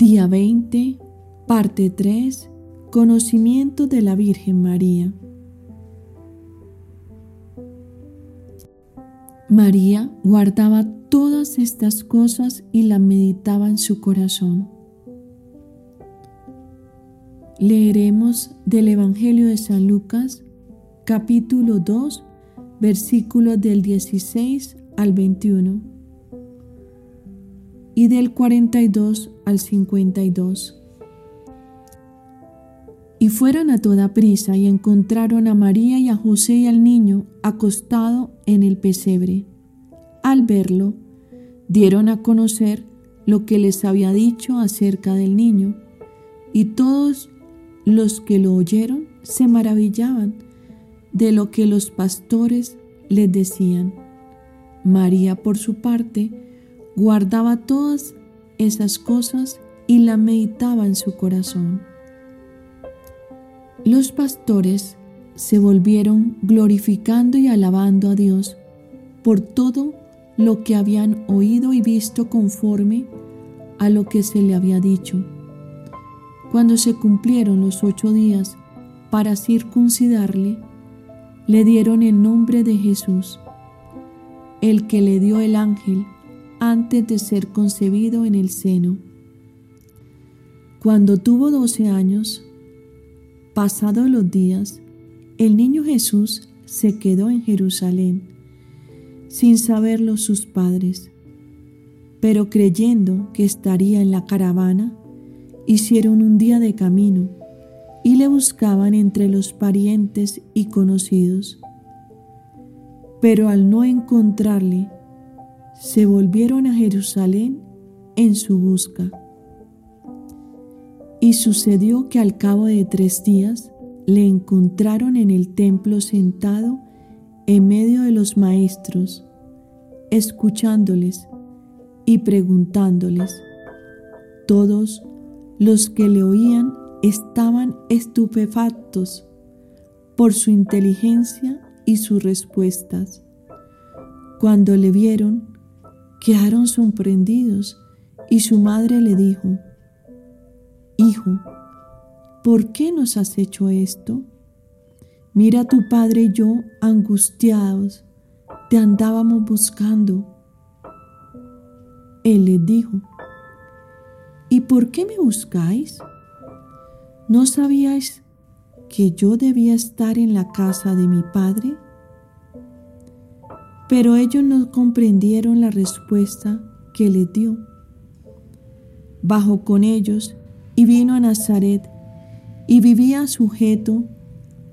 Día 20, parte 3, Conocimiento de la Virgen María. María guardaba todas estas cosas y las meditaba en su corazón. Leeremos del Evangelio de San Lucas, capítulo 2, versículos del 16 al 21 y del 42 al 52. Y fueron a toda prisa y encontraron a María y a José y al niño acostado en el pesebre. Al verlo, dieron a conocer lo que les había dicho acerca del niño, y todos los que lo oyeron se maravillaban de lo que los pastores les decían. María, por su parte, guardaba todas esas cosas y la meditaba en su corazón. Los pastores se volvieron glorificando y alabando a Dios por todo lo que habían oído y visto conforme a lo que se le había dicho. Cuando se cumplieron los ocho días para circuncidarle, le dieron el nombre de Jesús, el que le dio el ángel antes de ser concebido en el seno. Cuando tuvo doce años, pasados los días, el niño Jesús se quedó en Jerusalén, sin saberlo sus padres, pero creyendo que estaría en la caravana, hicieron un día de camino y le buscaban entre los parientes y conocidos. Pero al no encontrarle, se volvieron a Jerusalén en su busca. Y sucedió que al cabo de tres días le encontraron en el templo sentado en medio de los maestros, escuchándoles y preguntándoles. Todos los que le oían estaban estupefactos por su inteligencia y sus respuestas. Cuando le vieron, quedaron sorprendidos y su madre le dijo, Hijo, ¿por qué nos has hecho esto? Mira tu padre y yo angustiados, te andábamos buscando. Él les dijo, ¿y por qué me buscáis? ¿No sabíais que yo debía estar en la casa de mi padre? Pero ellos no comprendieron la respuesta que les dio. Bajó con ellos y vino a Nazaret y vivía sujeto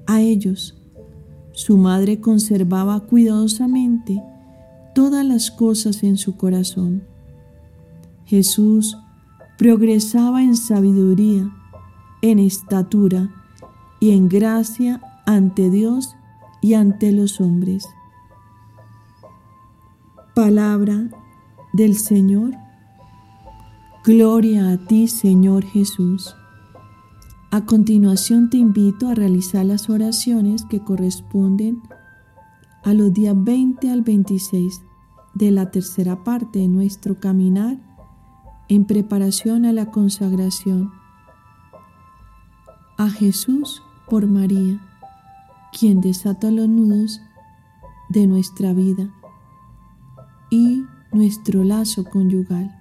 a ellos. Su madre conservaba cuidadosamente todas las cosas en su corazón. Jesús progresaba en sabiduría, en estatura y en gracia ante Dios y ante los hombres. Palabra del Señor. Gloria a ti, Señor Jesús. A continuación te invito a realizar las oraciones que corresponden a los días 20 al 26 de la tercera parte de nuestro caminar en preparación a la consagración. A Jesús por María, quien desata los nudos de nuestra vida y nuestro lazo conyugal.